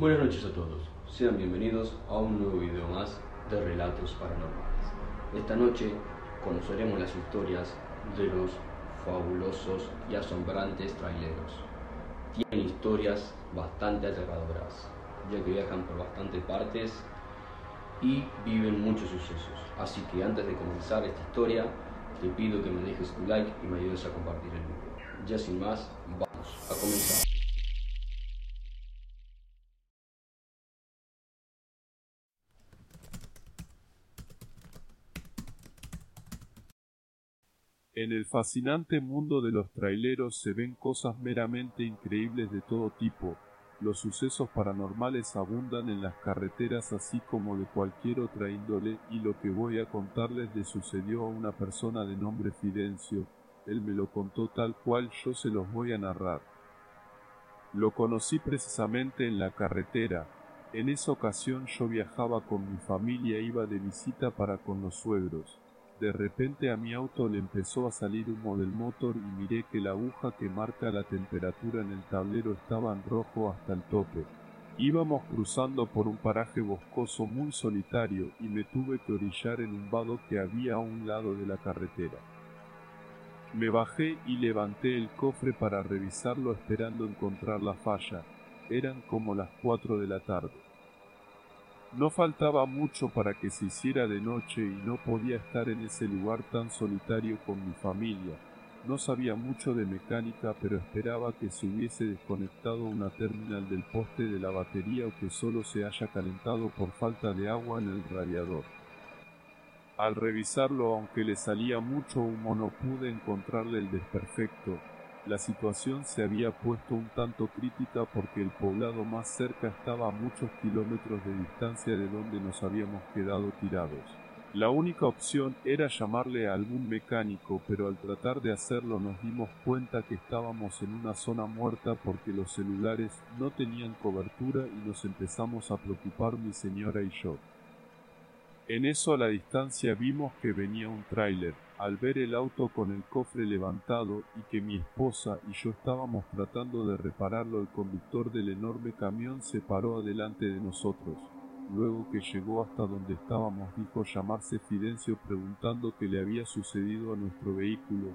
Buenas noches a todos, sean bienvenidos a un nuevo video más de Relatos Paranormales. Esta noche conoceremos las historias de los fabulosos y asombrantes traileros. Tienen historias bastante aterradoras, ya que viajan por bastantes partes y viven muchos sucesos. Así que antes de comenzar esta historia, te pido que me dejes tu like y me ayudes a compartir el video. Ya sin más, vamos a comenzar. En el fascinante mundo de los traileros se ven cosas meramente increíbles de todo tipo. Los sucesos paranormales abundan en las carreteras así como de cualquier otra índole y lo que voy a contarles le sucedió a una persona de nombre Fidencio. Él me lo contó tal cual yo se los voy a narrar. Lo conocí precisamente en la carretera. En esa ocasión yo viajaba con mi familia iba de visita para con los suegros. De repente a mi auto le empezó a salir humo del motor y miré que la aguja que marca la temperatura en el tablero estaba en rojo hasta el tope. Íbamos cruzando por un paraje boscoso muy solitario y me tuve que orillar en un vado que había a un lado de la carretera. Me bajé y levanté el cofre para revisarlo esperando encontrar la falla. Eran como las cuatro de la tarde. No faltaba mucho para que se hiciera de noche y no podía estar en ese lugar tan solitario con mi familia. No sabía mucho de mecánica, pero esperaba que se hubiese desconectado una terminal del poste de la batería o que solo se haya calentado por falta de agua en el radiador. Al revisarlo, aunque le salía mucho humo, no pude encontrarle el desperfecto, la situación se había puesto un tanto crítica porque el poblado más cerca estaba a muchos kilómetros de distancia de donde nos habíamos quedado tirados. La única opción era llamarle a algún mecánico, pero al tratar de hacerlo nos dimos cuenta que estábamos en una zona muerta porque los celulares no tenían cobertura y nos empezamos a preocupar mi señora y yo. En eso a la distancia vimos que venía un tráiler. Al ver el auto con el cofre levantado y que mi esposa y yo estábamos tratando de repararlo, el conductor del enorme camión se paró adelante de nosotros. Luego que llegó hasta donde estábamos dijo llamarse Fidencio preguntando qué le había sucedido a nuestro vehículo.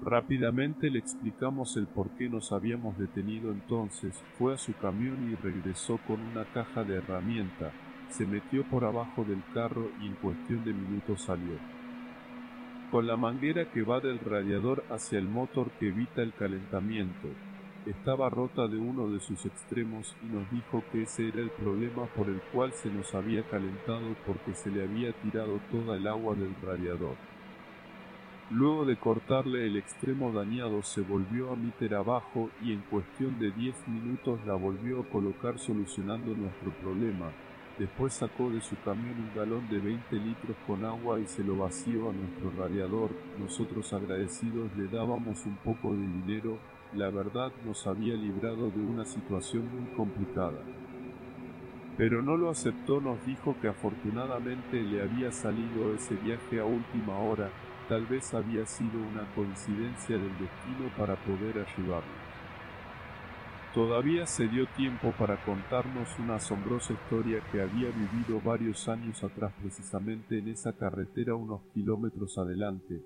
Rápidamente le explicamos el por qué nos habíamos detenido entonces, fue a su camión y regresó con una caja de herramienta, se metió por abajo del carro y en cuestión de minutos salió. Con la manguera que va del radiador hacia el motor que evita el calentamiento, estaba rota de uno de sus extremos y nos dijo que ese era el problema por el cual se nos había calentado porque se le había tirado toda el agua del radiador. Luego de cortarle el extremo dañado se volvió a meter abajo y en cuestión de 10 minutos la volvió a colocar solucionando nuestro problema, Después sacó de su camión un galón de 20 litros con agua y se lo vació a nuestro radiador. Nosotros agradecidos le dábamos un poco de dinero. La verdad nos había librado de una situación muy complicada. Pero no lo aceptó, nos dijo que afortunadamente le había salido ese viaje a última hora. Tal vez había sido una coincidencia del destino para poder ayudarlo. Todavía se dio tiempo para contarnos una asombrosa historia que había vivido varios años atrás precisamente en esa carretera unos kilómetros adelante.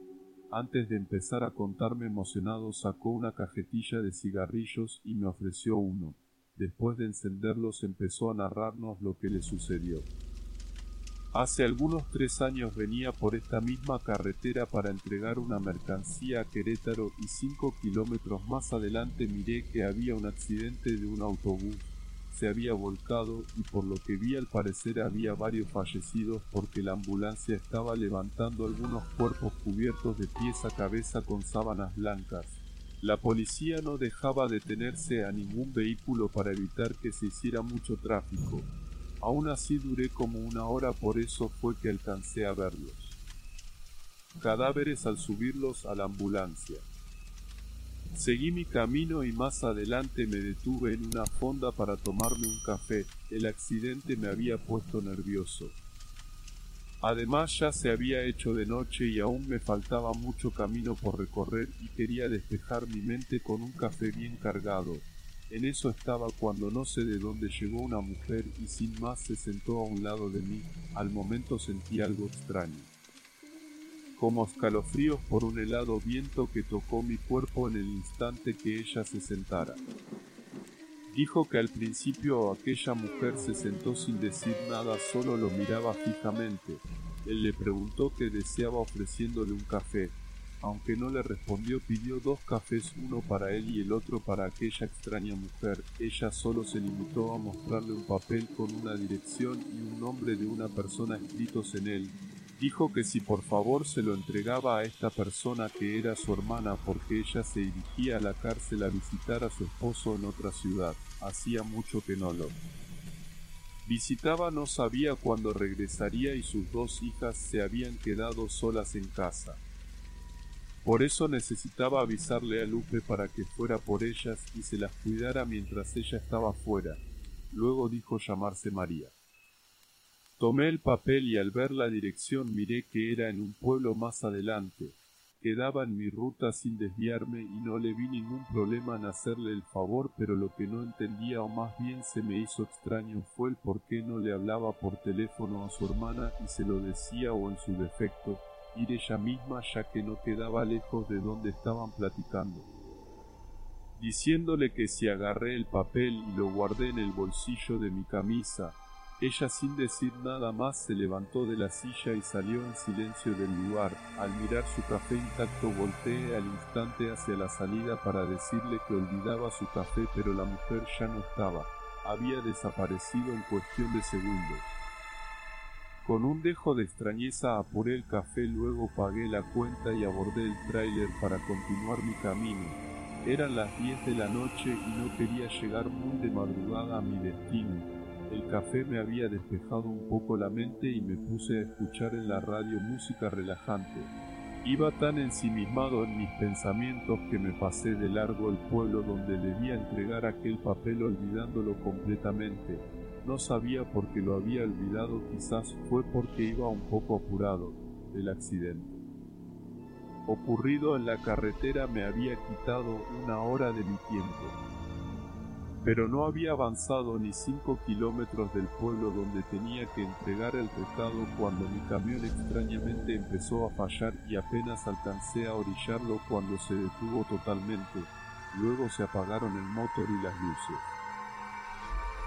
Antes de empezar a contarme emocionado sacó una cajetilla de cigarrillos y me ofreció uno. Después de encenderlos empezó a narrarnos lo que le sucedió. Hace algunos tres años venía por esta misma carretera para entregar una mercancía a Querétaro y cinco kilómetros más adelante miré que había un accidente de un autobús. Se había volcado y por lo que vi al parecer había varios fallecidos porque la ambulancia estaba levantando algunos cuerpos cubiertos de pies a cabeza con sábanas blancas. La policía no dejaba detenerse a ningún vehículo para evitar que se hiciera mucho tráfico. Aún así duré como una hora, por eso fue que alcancé a verlos. Cadáveres al subirlos a la ambulancia. Seguí mi camino y más adelante me detuve en una fonda para tomarme un café. El accidente me había puesto nervioso. Además ya se había hecho de noche y aún me faltaba mucho camino por recorrer y quería despejar mi mente con un café bien cargado. En eso estaba cuando no sé de dónde llegó una mujer y sin más se sentó a un lado de mí. Al momento sentí algo extraño. Como escalofríos por un helado viento que tocó mi cuerpo en el instante que ella se sentara. Dijo que al principio aquella mujer se sentó sin decir nada, solo lo miraba fijamente. Él le preguntó qué deseaba ofreciéndole un café. Aunque no le respondió, pidió dos cafés, uno para él y el otro para aquella extraña mujer. Ella solo se limitó a mostrarle un papel con una dirección y un nombre de una persona escritos en él. Dijo que si por favor se lo entregaba a esta persona que era su hermana porque ella se dirigía a la cárcel a visitar a su esposo en otra ciudad. Hacía mucho que no lo visitaba, no sabía cuándo regresaría y sus dos hijas se habían quedado solas en casa. Por eso necesitaba avisarle a Lupe para que fuera por ellas y se las cuidara mientras ella estaba fuera. Luego dijo llamarse María. Tomé el papel y al ver la dirección miré que era en un pueblo más adelante. Quedaba en mi ruta sin desviarme y no le vi ningún problema en hacerle el favor, pero lo que no entendía o más bien se me hizo extraño fue el por qué no le hablaba por teléfono a su hermana y se lo decía o en su defecto ir ella misma ya que no quedaba lejos de donde estaban platicando. Diciéndole que si agarré el papel y lo guardé en el bolsillo de mi camisa, ella sin decir nada más se levantó de la silla y salió en silencio del lugar. Al mirar su café intacto volteé al instante hacia la salida para decirle que olvidaba su café pero la mujer ya no estaba. Había desaparecido en cuestión de segundos. Con un dejo de extrañeza apuré el café, luego pagué la cuenta y abordé el tráiler para continuar mi camino. Eran las diez de la noche y no quería llegar muy de madrugada a mi destino. El café me había despejado un poco la mente y me puse a escuchar en la radio música relajante. Iba tan ensimismado en mis pensamientos que me pasé de largo el pueblo donde debía entregar aquel papel olvidándolo completamente. No sabía por qué lo había olvidado, quizás fue porque iba un poco apurado del accidente. Ocurrido en la carretera me había quitado una hora de mi tiempo, pero no había avanzado ni cinco kilómetros del pueblo donde tenía que entregar el recado cuando mi camión extrañamente empezó a fallar y apenas alcancé a orillarlo cuando se detuvo totalmente. Luego se apagaron el motor y las luces.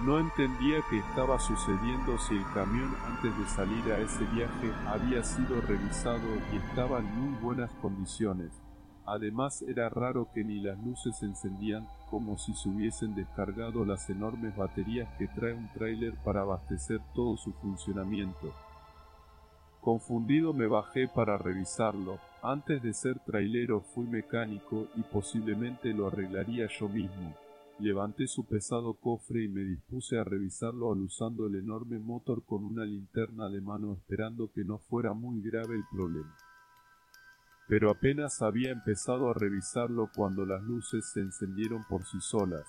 No entendía qué estaba sucediendo si el camión antes de salir a ese viaje había sido revisado y estaba en muy buenas condiciones. Además era raro que ni las luces se encendían como si se hubiesen descargado las enormes baterías que trae un tráiler para abastecer todo su funcionamiento. Confundido me bajé para revisarlo. Antes de ser trailero fui mecánico y posiblemente lo arreglaría yo mismo. Levanté su pesado cofre y me dispuse a revisarlo al usando el enorme motor con una linterna de mano esperando que no fuera muy grave el problema. Pero apenas había empezado a revisarlo cuando las luces se encendieron por sí solas.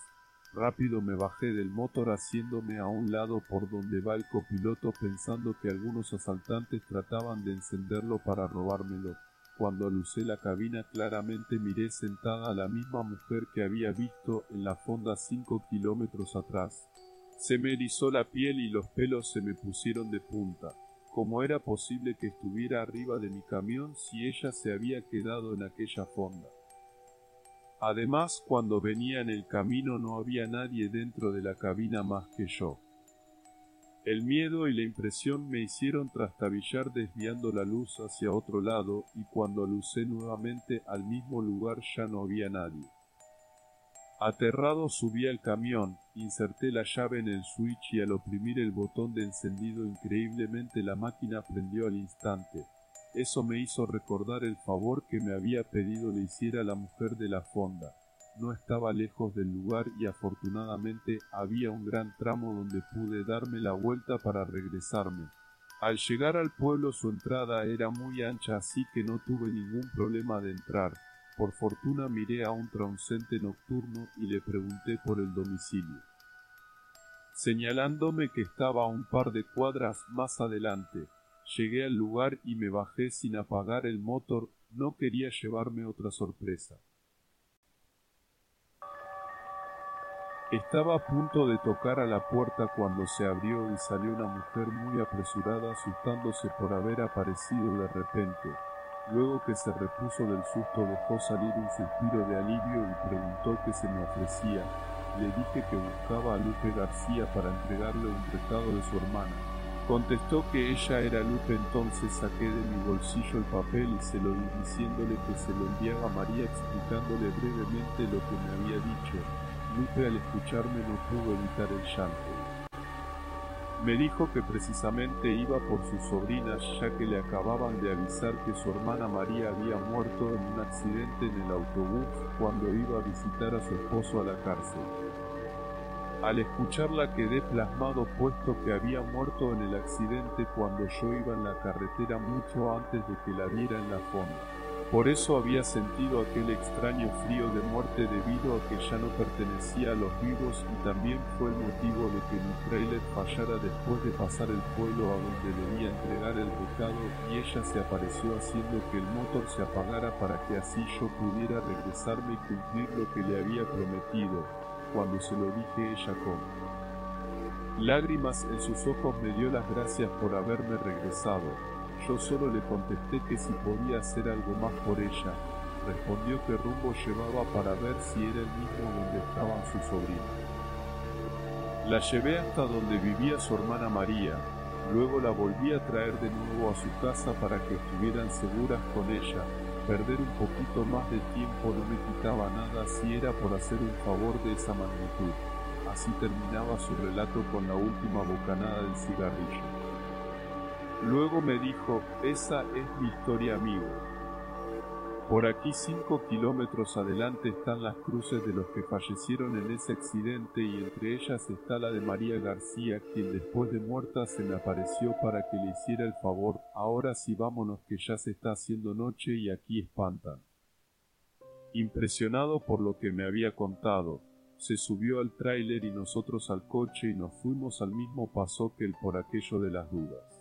Rápido me bajé del motor haciéndome a un lado por donde va el copiloto pensando que algunos asaltantes trataban de encenderlo para robármelo. Cuando alucé la cabina claramente miré sentada a la misma mujer que había visto en la fonda cinco kilómetros atrás. Se me erizó la piel y los pelos se me pusieron de punta. ¿Cómo era posible que estuviera arriba de mi camión si ella se había quedado en aquella fonda? Además, cuando venía en el camino no había nadie dentro de la cabina más que yo. El miedo y la impresión me hicieron trastabillar desviando la luz hacia otro lado y cuando lucé nuevamente al mismo lugar ya no había nadie. Aterrado subí al camión, inserté la llave en el switch y al oprimir el botón de encendido increíblemente la máquina prendió al instante. Eso me hizo recordar el favor que me había pedido le hiciera la mujer de la fonda. No estaba lejos del lugar y afortunadamente había un gran tramo donde pude darme la vuelta para regresarme. Al llegar al pueblo su entrada era muy ancha así que no tuve ningún problema de entrar. Por fortuna miré a un transeúnte nocturno y le pregunté por el domicilio. Señalándome que estaba a un par de cuadras más adelante, llegué al lugar y me bajé sin apagar el motor, no quería llevarme otra sorpresa. Estaba a punto de tocar a la puerta cuando se abrió y salió una mujer muy apresurada asustándose por haber aparecido de repente. Luego que se repuso del susto dejó salir un suspiro de alivio y preguntó qué se me ofrecía. Le dije que buscaba a Lupe García para entregarle un recado de su hermana. Contestó que ella era Lupe entonces saqué de mi bolsillo el papel y se lo di diciéndole que se lo enviaba a María explicándole brevemente lo que me había dicho. Lupe al escucharme no pudo evitar el llanto. Me dijo que precisamente iba por sus sobrinas ya que le acababan de avisar que su hermana María había muerto en un accidente en el autobús cuando iba a visitar a su esposo a la cárcel. Al escucharla quedé plasmado puesto que había muerto en el accidente cuando yo iba en la carretera mucho antes de que la viera en la fonda. Por eso había sentido aquel extraño frío de muerte debido a que ya no pertenecía a los vivos y también fue el motivo de que mi trailer fallara después de pasar el pueblo a donde debía entregar el recado y ella se apareció haciendo que el motor se apagara para que así yo pudiera regresarme y cumplir lo que le había prometido, cuando se lo dije ella con lágrimas en sus ojos me dio las gracias por haberme regresado yo solo le contesté que si podía hacer algo más por ella. Respondió que rumbo llevaba para ver si era el mismo donde estaban sus sobrinos. La llevé hasta donde vivía su hermana María. Luego la volví a traer de nuevo a su casa para que estuvieran seguras con ella. Perder un poquito más de tiempo no me quitaba nada si era por hacer un favor de esa magnitud. Así terminaba su relato con la última bocanada del cigarrillo. Luego me dijo, esa es mi historia amigo. Por aquí cinco kilómetros adelante están las cruces de los que fallecieron en ese accidente y entre ellas está la de María García, quien después de muerta se me apareció para que le hiciera el favor. Ahora sí vámonos que ya se está haciendo noche y aquí espantan. Impresionado por lo que me había contado, se subió al tráiler y nosotros al coche y nos fuimos al mismo paso que el por aquello de las dudas.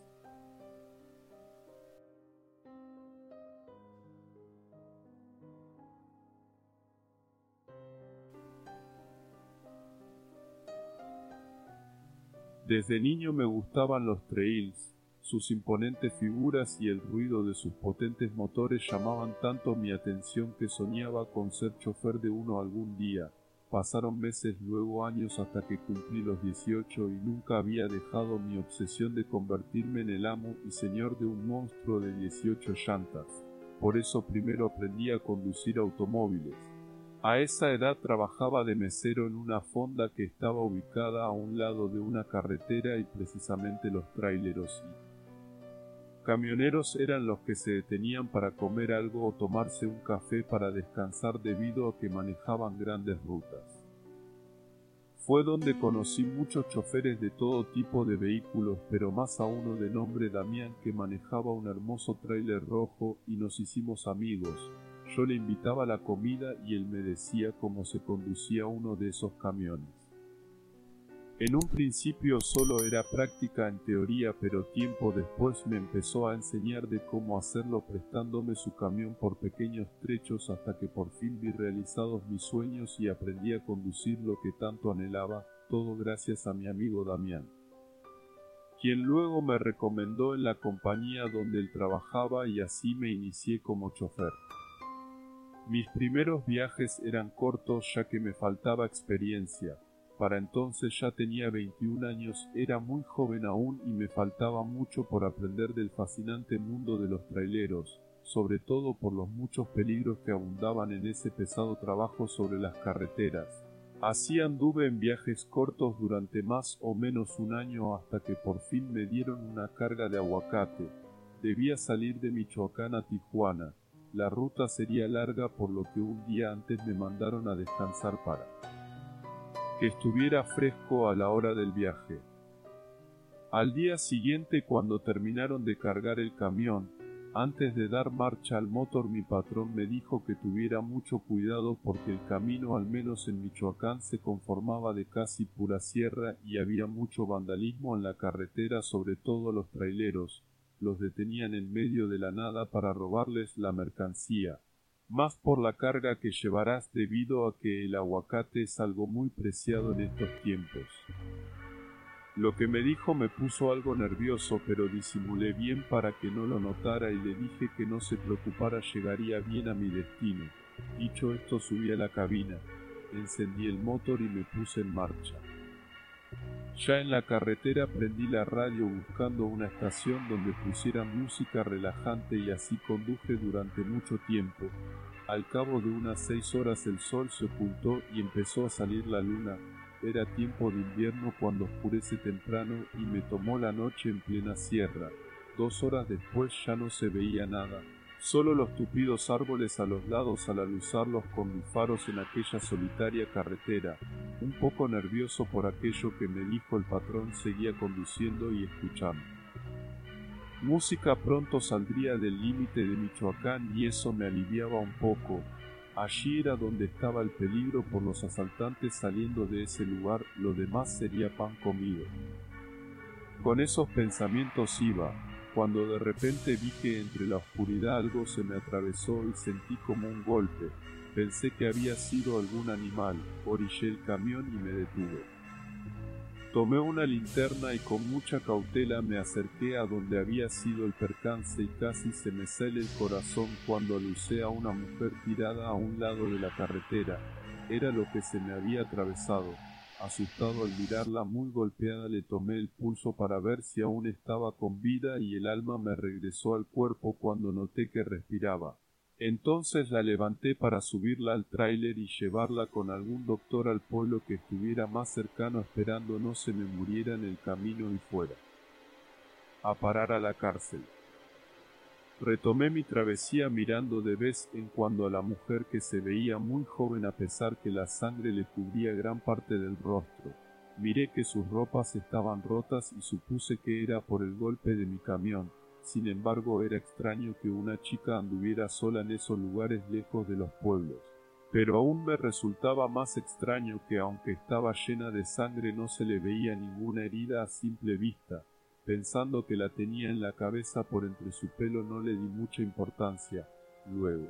Desde niño me gustaban los trails, sus imponentes figuras y el ruido de sus potentes motores llamaban tanto mi atención que soñaba con ser chofer de uno algún día. Pasaron meses, luego años hasta que cumplí los 18 y nunca había dejado mi obsesión de convertirme en el amo y señor de un monstruo de 18 llantas. Por eso primero aprendí a conducir automóviles, a esa edad trabajaba de mesero en una fonda que estaba ubicada a un lado de una carretera y precisamente los traileros camioneros eran los que se detenían para comer algo o tomarse un café para descansar debido a que manejaban grandes rutas. Fue donde conocí muchos choferes de todo tipo de vehículos, pero más a uno de nombre Damián que manejaba un hermoso trailer rojo y nos hicimos amigos, yo le invitaba a la comida y él me decía cómo se conducía uno de esos camiones. En un principio solo era práctica en teoría, pero tiempo después me empezó a enseñar de cómo hacerlo prestándome su camión por pequeños trechos hasta que por fin vi realizados mis sueños y aprendí a conducir lo que tanto anhelaba, todo gracias a mi amigo Damián, quien luego me recomendó en la compañía donde él trabajaba y así me inicié como chofer. Mis primeros viajes eran cortos ya que me faltaba experiencia. Para entonces ya tenía 21 años, era muy joven aún y me faltaba mucho por aprender del fascinante mundo de los traileros, sobre todo por los muchos peligros que abundaban en ese pesado trabajo sobre las carreteras. Así anduve en viajes cortos durante más o menos un año hasta que por fin me dieron una carga de aguacate. Debía salir de Michoacán a Tijuana, la ruta sería larga por lo que un día antes me mandaron a descansar para que estuviera fresco a la hora del viaje. Al día siguiente, cuando terminaron de cargar el camión, antes de dar marcha al motor mi patrón me dijo que tuviera mucho cuidado porque el camino al menos en Michoacán se conformaba de casi pura sierra y había mucho vandalismo en la carretera sobre todo los traileros, los detenían en medio de la nada para robarles la mercancía. más por la carga que llevarás debido a que el aguacate es algo muy preciado en estos tiempos. Lo que me dijo me puso algo nervioso, pero disimulé bien para que no lo notara y le dije que no se preocupara, llegaría bien a mi destino. Dicho esto, subí a la cabina, encendí el motor y me puse en marcha. Ya en la carretera prendí la radio buscando una estación donde pusieran música relajante y así conduje durante mucho tiempo. Al cabo de unas seis horas el sol se ocultó y empezó a salir la luna. Era tiempo de invierno cuando oscurece temprano y me tomó la noche en plena sierra. Dos horas después ya no se veía nada. Solo los tupidos árboles a los lados al aluzarlos con mis faros en aquella solitaria carretera. Un poco nervioso por aquello que me dijo el patrón, seguía conduciendo y escuchando. Música pronto saldría del límite de Michoacán y eso me aliviaba un poco. Allí era donde estaba el peligro por los asaltantes saliendo de ese lugar, lo demás sería pan comido. Con esos pensamientos iba, cuando de repente vi que entre la oscuridad algo se me atravesó y sentí como un golpe. Pensé que había sido algún animal, orillé el camión y me detuve. Tomé una linterna y con mucha cautela me acerqué a donde había sido el percance y casi se me sale el corazón cuando alucé a una mujer tirada a un lado de la carretera. Era lo que se me había atravesado. Asustado al mirarla muy golpeada le tomé el pulso para ver si aún estaba con vida y el alma me regresó al cuerpo cuando noté que respiraba. Entonces la levanté para subirla al tráiler y llevarla con algún doctor al pueblo que estuviera más cercano esperando no se me muriera en el camino y fuera. A parar a la cárcel. Retomé mi travesía mirando de vez en cuando a la mujer que se veía muy joven a pesar que la sangre le cubría gran parte del rostro. Miré que sus ropas estaban rotas y supuse que era por el golpe de mi camión. Sin embargo, era extraño que una chica anduviera sola en esos lugares lejos de los pueblos. Pero aún me resultaba más extraño que aunque estaba llena de sangre no se le veía ninguna herida a simple vista, Pensando que la tenía en la cabeza por entre su pelo no le di mucha importancia. Luego.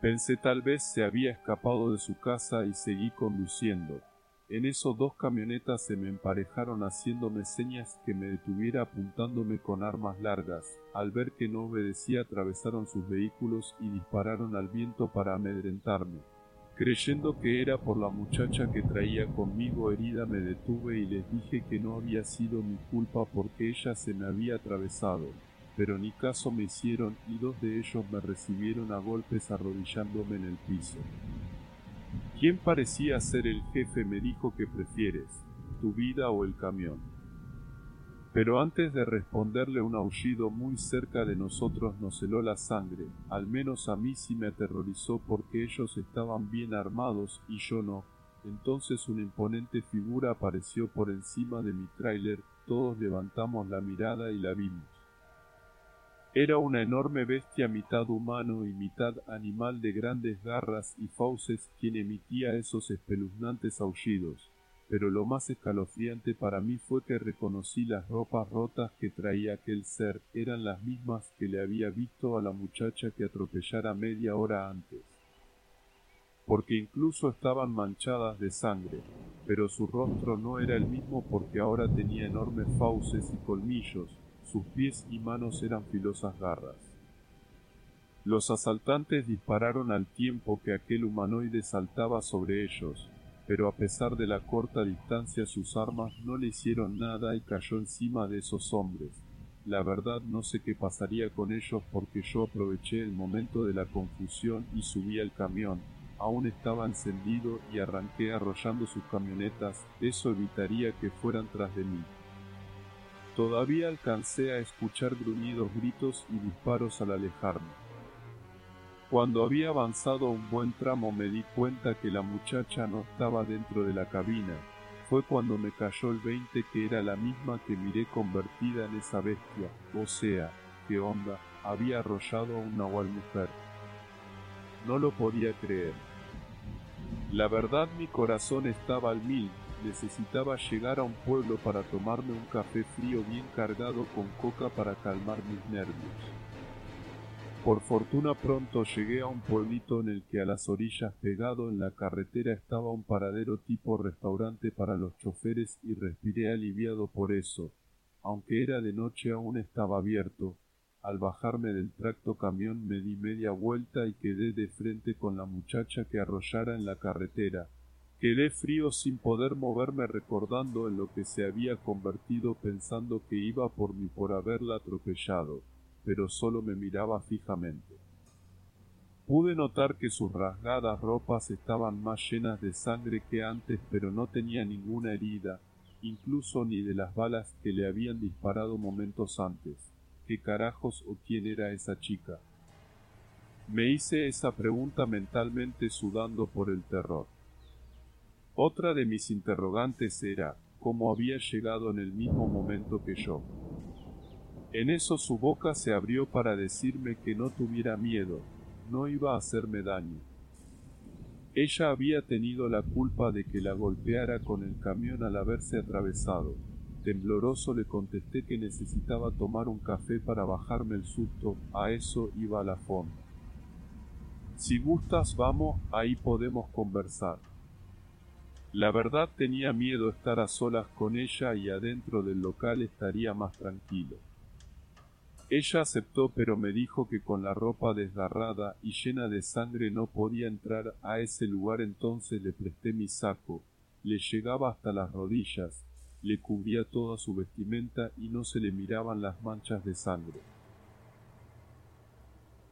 Pensé tal vez se había escapado de su casa y seguí conduciendo. En eso dos camionetas se me emparejaron haciéndome señas que me detuviera apuntándome con armas largas. Al ver que no obedecía atravesaron sus vehículos y dispararon al viento para amedrentarme. Creyendo que era por la muchacha que traía conmigo herida me detuve y les dije que no había sido mi culpa porque ella se me había atravesado, pero ni caso me hicieron y dos de ellos me recibieron a golpes arrodillándome en el piso. ¿Quién parecía ser el jefe me dijo que prefieres, tu vida o el camión? Pero antes de responderle un aullido muy cerca de nosotros nos heló la sangre, al menos a mí sí me aterrorizó porque ellos estaban bien armados y yo no. Entonces una imponente figura apareció por encima de mi tráiler, todos levantamos la mirada y la vimos. Era una enorme bestia mitad humano y mitad animal de grandes garras y fauces quien emitía esos espeluznantes aullidos pero lo más escalofriante para mí fue que reconocí las ropas rotas que traía aquel ser, eran las mismas que le había visto a la muchacha que atropellara media hora antes, porque incluso estaban manchadas de sangre, pero su rostro no era el mismo porque ahora tenía enormes fauces y colmillos, sus pies y manos eran filosas garras. Los asaltantes dispararon al tiempo que aquel humanoide saltaba sobre ellos, pero a pesar de la corta distancia sus armas no le hicieron nada y cayó encima de esos hombres. La verdad no sé qué pasaría con ellos porque yo aproveché el momento de la confusión y subí al camión. Aún estaba encendido y arranqué arrollando sus camionetas, eso evitaría que fueran tras de mí. Todavía alcancé a escuchar gruñidos gritos y disparos al alejarme. Cuando había avanzado un buen tramo me di cuenta que la muchacha no estaba dentro de la cabina. Fue cuando me cayó el veinte que era la misma que miré convertida en esa bestia. O sea, qué onda, había arrollado a una mujer. No lo podía creer. La verdad mi corazón estaba al mil. Necesitaba llegar a un pueblo para tomarme un café frío bien cargado con coca para calmar mis nervios. Por fortuna pronto llegué a un pueblito en el que a las orillas pegado en la carretera estaba un paradero tipo restaurante para los choferes y respiré aliviado por eso. Aunque era de noche aún estaba abierto. Al bajarme del tracto camión me di media vuelta y quedé de frente con la muchacha que arrollara en la carretera. Quedé frío sin poder moverme recordando en lo que se había convertido pensando que iba por mí por haberla atropellado pero solo me miraba fijamente. Pude notar que sus rasgadas ropas estaban más llenas de sangre que antes, pero no tenía ninguna herida, incluso ni de las balas que le habían disparado momentos antes. ¿Qué carajos o quién era esa chica? Me hice esa pregunta mentalmente sudando por el terror. Otra de mis interrogantes era cómo había llegado en el mismo momento que yo. En eso su boca se abrió para decirme que no tuviera miedo, no iba a hacerme daño. Ella había tenido la culpa de que la golpeara con el camión al haberse atravesado. Tembloroso le contesté que necesitaba tomar un café para bajarme el susto, a eso iba la fonda. Si gustas, vamos, ahí podemos conversar. La verdad tenía miedo estar a solas con ella y adentro del local estaría más tranquilo. Ella aceptó, pero me dijo que con la ropa desgarrada y llena de sangre no podía entrar a ese lugar, entonces le presté mi saco. Le llegaba hasta las rodillas, le cubría toda su vestimenta y no se le miraban las manchas de sangre.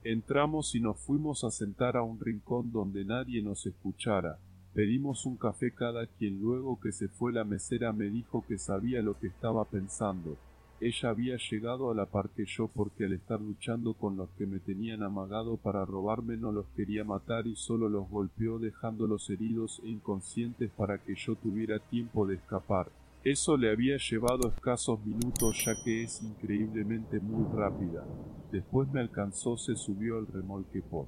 Entramos y nos fuimos a sentar a un rincón donde nadie nos escuchara. Pedimos un café cada quien luego que se fue la mesera me dijo que sabía lo que estaba pensando ella había llegado a la par yo porque al estar luchando con los que me tenían amagado para robarme no los quería matar y solo los golpeó dejándolos heridos e inconscientes para que yo tuviera tiempo de escapar. Eso le había llevado escasos minutos ya que es increíblemente muy rápida. Después me alcanzó, se subió al remolque por.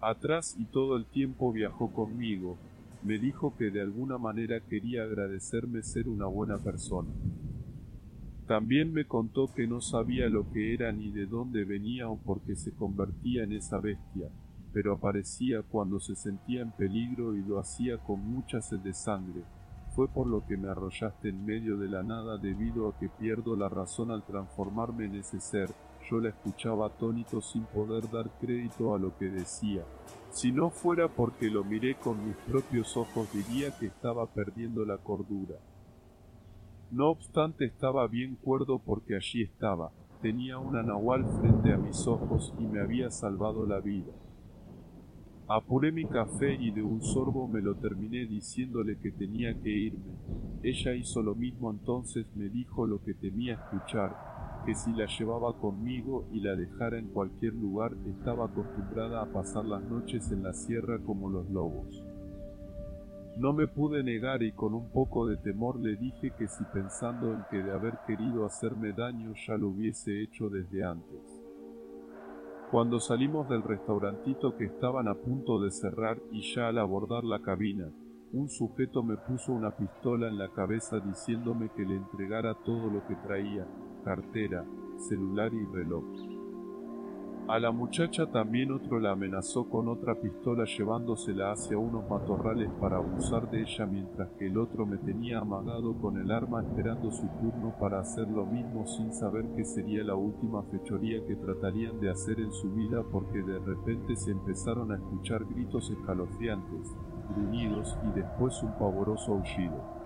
Atrás y todo el tiempo viajó conmigo. Me dijo que de alguna manera quería agradecerme ser una buena persona. También me contó que no sabía lo que era ni de dónde venía o por qué se convertía en esa bestia, pero aparecía cuando se sentía en peligro y lo hacía con mucha sed de sangre. Fue por lo que me arrollaste en medio de la nada debido a que pierdo la razón al transformarme en ese ser. Yo la escuchaba atónito sin poder dar crédito a lo que decía. Si no fuera porque lo miré con mis propios ojos diría que estaba perdiendo la cordura. No obstante estaba bien cuerdo porque allí estaba, tenía una nahual frente a mis ojos y me había salvado la vida. Apuré mi café y de un sorbo me lo terminé diciéndole que tenía que irme. Ella hizo lo mismo entonces me dijo lo que temía escuchar, que si la llevaba conmigo y la dejara en cualquier lugar estaba acostumbrada a pasar las noches en la sierra como los lobos. No me pude negar y con un poco de temor le dije que si pensando en que de haber querido hacerme daño ya lo hubiese hecho desde antes. Cuando salimos del restaurantito que estaban a punto de cerrar y ya al abordar la cabina, un sujeto me puso una pistola en la cabeza diciéndome que le entregara todo lo que traía, cartera, celular y reloj. A la muchacha también otro la amenazó con otra pistola llevándosela hacia unos matorrales para abusar de ella mientras que el otro me tenía amagado con el arma esperando su turno para hacer lo mismo sin saber que sería la última fechoría que tratarían de hacer en su vida porque de repente se empezaron a escuchar gritos escalofriantes, gruñidos y después un pavoroso aullido.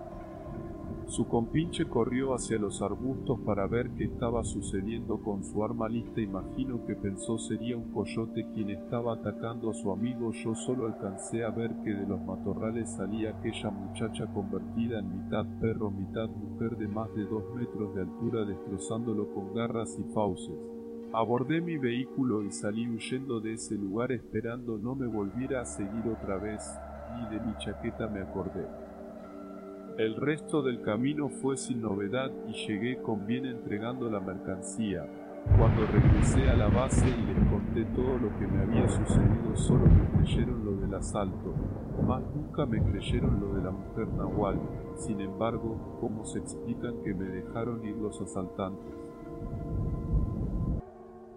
Su compinche corrió hacia los arbustos para ver qué estaba sucediendo con su arma lista. Imagino que pensó sería un coyote quien estaba atacando a su amigo. Yo solo alcancé a ver que de los matorrales salía aquella muchacha convertida en mitad perro, mitad mujer de más de dos metros de altura, destrozándolo con garras y fauces. Abordé mi vehículo y salí huyendo de ese lugar esperando no me volviera a seguir otra vez, y de mi chaqueta me acordé. El resto del camino fue sin novedad y llegué con bien entregando la mercancía. Cuando regresé a la base y les conté todo lo que me había sucedido, solo me creyeron lo del asalto, más nunca me creyeron lo de la mujer Nahual. Sin embargo, ¿cómo se explican que me dejaron ir los asaltantes?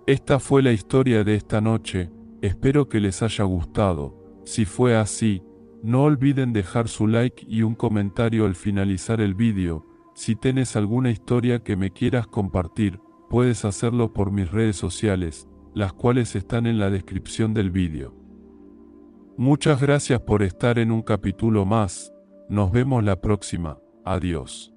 Esta fue la historia de esta noche, espero que les haya gustado. Si fue así, no olviden dejar su like y un comentario al finalizar el vídeo. Si tienes alguna historia que me quieras compartir, puedes hacerlo por mis redes sociales, las cuales están en la descripción del vídeo. Muchas gracias por estar en un capítulo más, nos vemos la próxima, adiós.